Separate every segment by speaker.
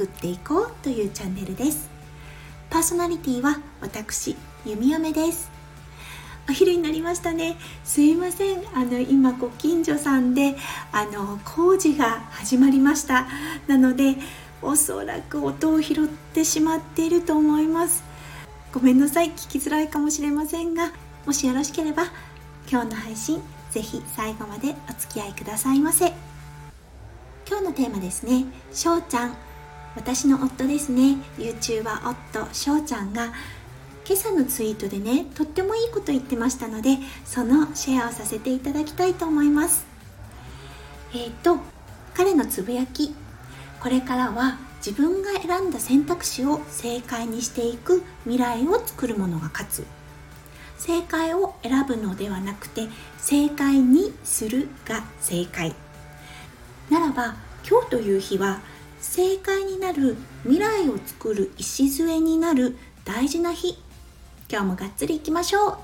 Speaker 1: 作っていこうというチャンネルです。パーソナリティは私弓嫁です。お昼になりましたね。すいません。あの今ご近所さんであの工事が始まりました。なのでおそらく音を拾ってしまっていると思います。ごめんなさい。聞きづらいかもしれませんがもしよろしければ今日の配信ぜひ最後までお付き合いくださいませ。今日のテーマですね。しょうちゃん。私の夫ですね。YouTuber 夫しょうちゃんが今朝のツイートでねとってもいいこと言ってましたのでそのシェアをさせていただきたいと思います。えっ、ー、と彼のつぶやき。これからは自分が選んだ選択肢を正解にしていく未来を作るものが勝つ。正解を選ぶのではなくて正解にするが正解。ならば今日という日は正解になる未来を作る礎になる大事な日。今日もがっつりいきましょう。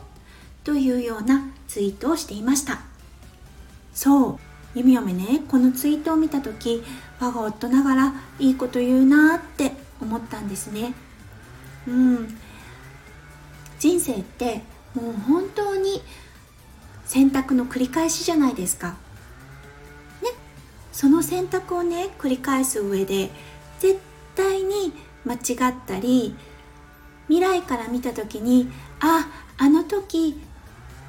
Speaker 1: というようなツイートをしていました。そう。弓嫁ね。このツイートを見た時我が夫ながらいいこと言うなって思ったんですね。うん。人生ってもう本当に選択の繰り返しじゃないですか。その選択をね繰り返す上で絶対に間違ったり未来から見た時にああの時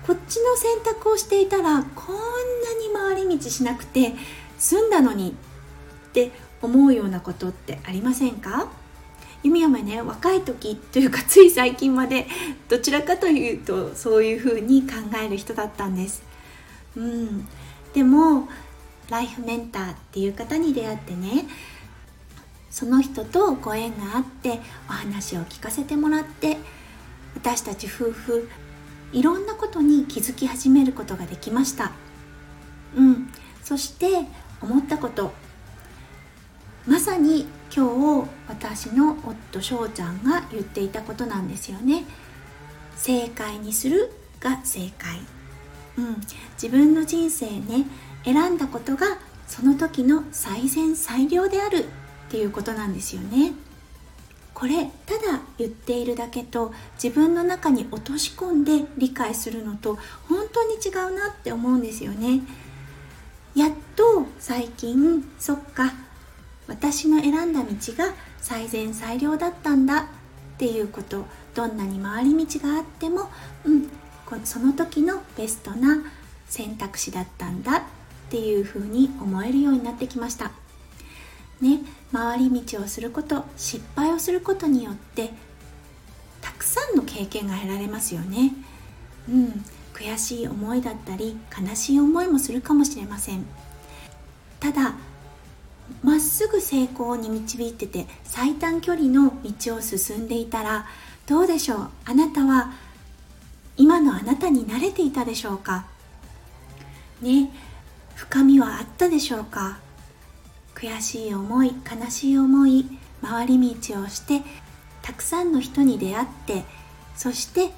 Speaker 1: こっちの選択をしていたらこんなに回り道しなくて済んだのにって思うようなことってありませんか？弓嫁ね若い時というかつい最近までどちらかというとそういうふうに考える人だったんです。うん、でもライフメンターっていう方に出会ってねその人とご縁があってお話を聞かせてもらって私たち夫婦いろんなことに気づき始めることができました。うん。そして思ったこと。まさに今日私の夫翔ちゃんが言っていたことなんですよね。正解にするが正解。うん。自分の人生ね選んだことがその時の最善最良であるっていうことなんですよね。これただ言っているだけと自分の中に落とし込んで理解するのと本当に違うなって思うんですよね。やっと最近そっか私の選んだ道が最善最良だったんだっていうことどんなに回り道があっても、うん、その時のベストな選択肢だったんだっていう風に思えるようになってきました。ね回り道をすること失敗をすることによってたくさんの経験が得られますよね。うん悔しい思いだったり悲しい思いもするかもしれません。ただまっすぐ成功に導いてて最短距離の道を進んでいたらどうでしょう？あなたは今のあなたに慣れていたでしょうか？ね深みはあったでしょうか？悔しい思い悲しい思い回り道をしてたくさんの人に出会ってそして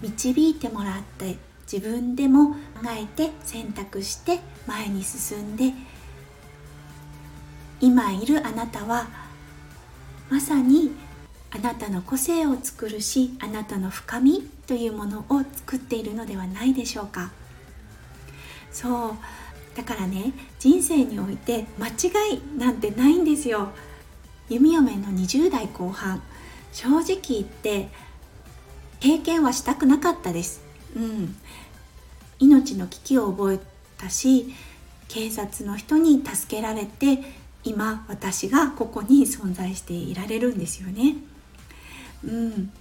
Speaker 1: 導いてもらって自分でも考えて選択して前に進んで今いるあなたはまさにあなたの個性を作るしあなたの深みというものを作っているのではないでしょうか？そうだからね人生において間違いなんてないんですよ。弓嫁の20代後半。正直言って経験はしたくなかったです。うん。命の危機を覚えたし警察の人に助けられて今私がここに存在していられるんですよね。うん。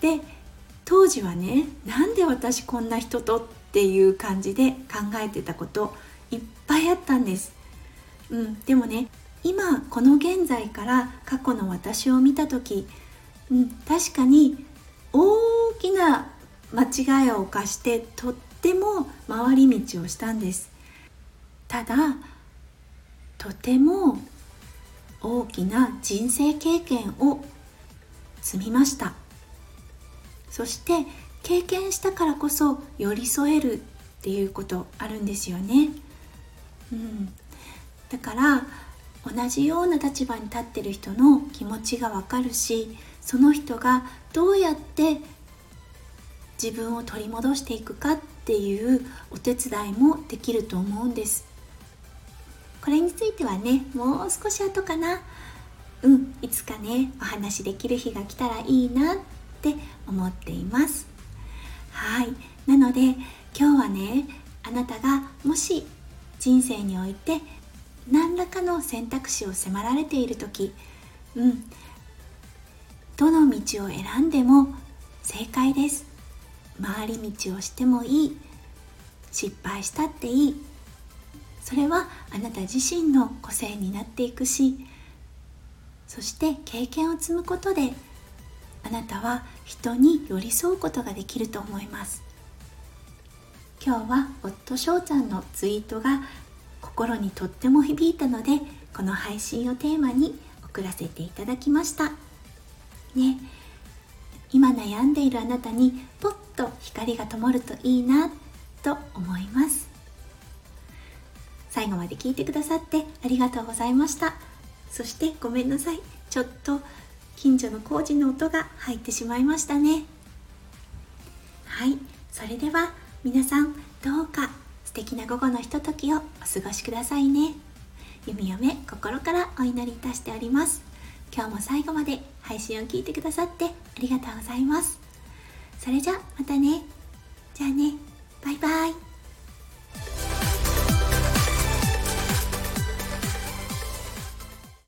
Speaker 1: で当時はねなんで私こんな人とっっていう感じで考えてたこといっぱいあったんです、うん、でもね今この現在から過去の私を見た時、うん、確かに大きな間違いを犯してとっても回り道をしたんです。ただとても大きな人生経験を積みました。そして経験したからこそ寄り添えるっていうことあるんですよね、うん、だから同じような立場に立ってる人の気持ちがわかるしその人がどうやって自分を取り戻していくかっていうお手伝いもできると思うんです。これについてはねもう少し後かな。うんいつかねお話できる日が来たらいいなって思っています。はい。なので今日はねあなたがもし人生において何らかの選択肢を迫られている時うん。どの道を選んでも正解です。回り道をしてもいい。失敗したっていい。それはあなた自身の個性になっていくし。そして経験を積むことであなたは人に寄り添うことができると思います。今日は夫翔ちゃんのツイートが心にとっても響いたのでこの配信をテーマに送らせていただきました。ね。今悩んでいるあなたにポッと光が灯るといいなと思います。最後まで聞いてくださってありがとうございました。そしてごめんなさい。ちょっと近所の工事の音が入ってしまいましたね。はい。それでは皆さんどうか素敵な午後のひとときをお過ごしくださいね。弓嫁心からお祈りいたしております。今日も最後まで配信を聞いてくださってありがとうございます。それじゃまたね。じゃあね。バイバイ。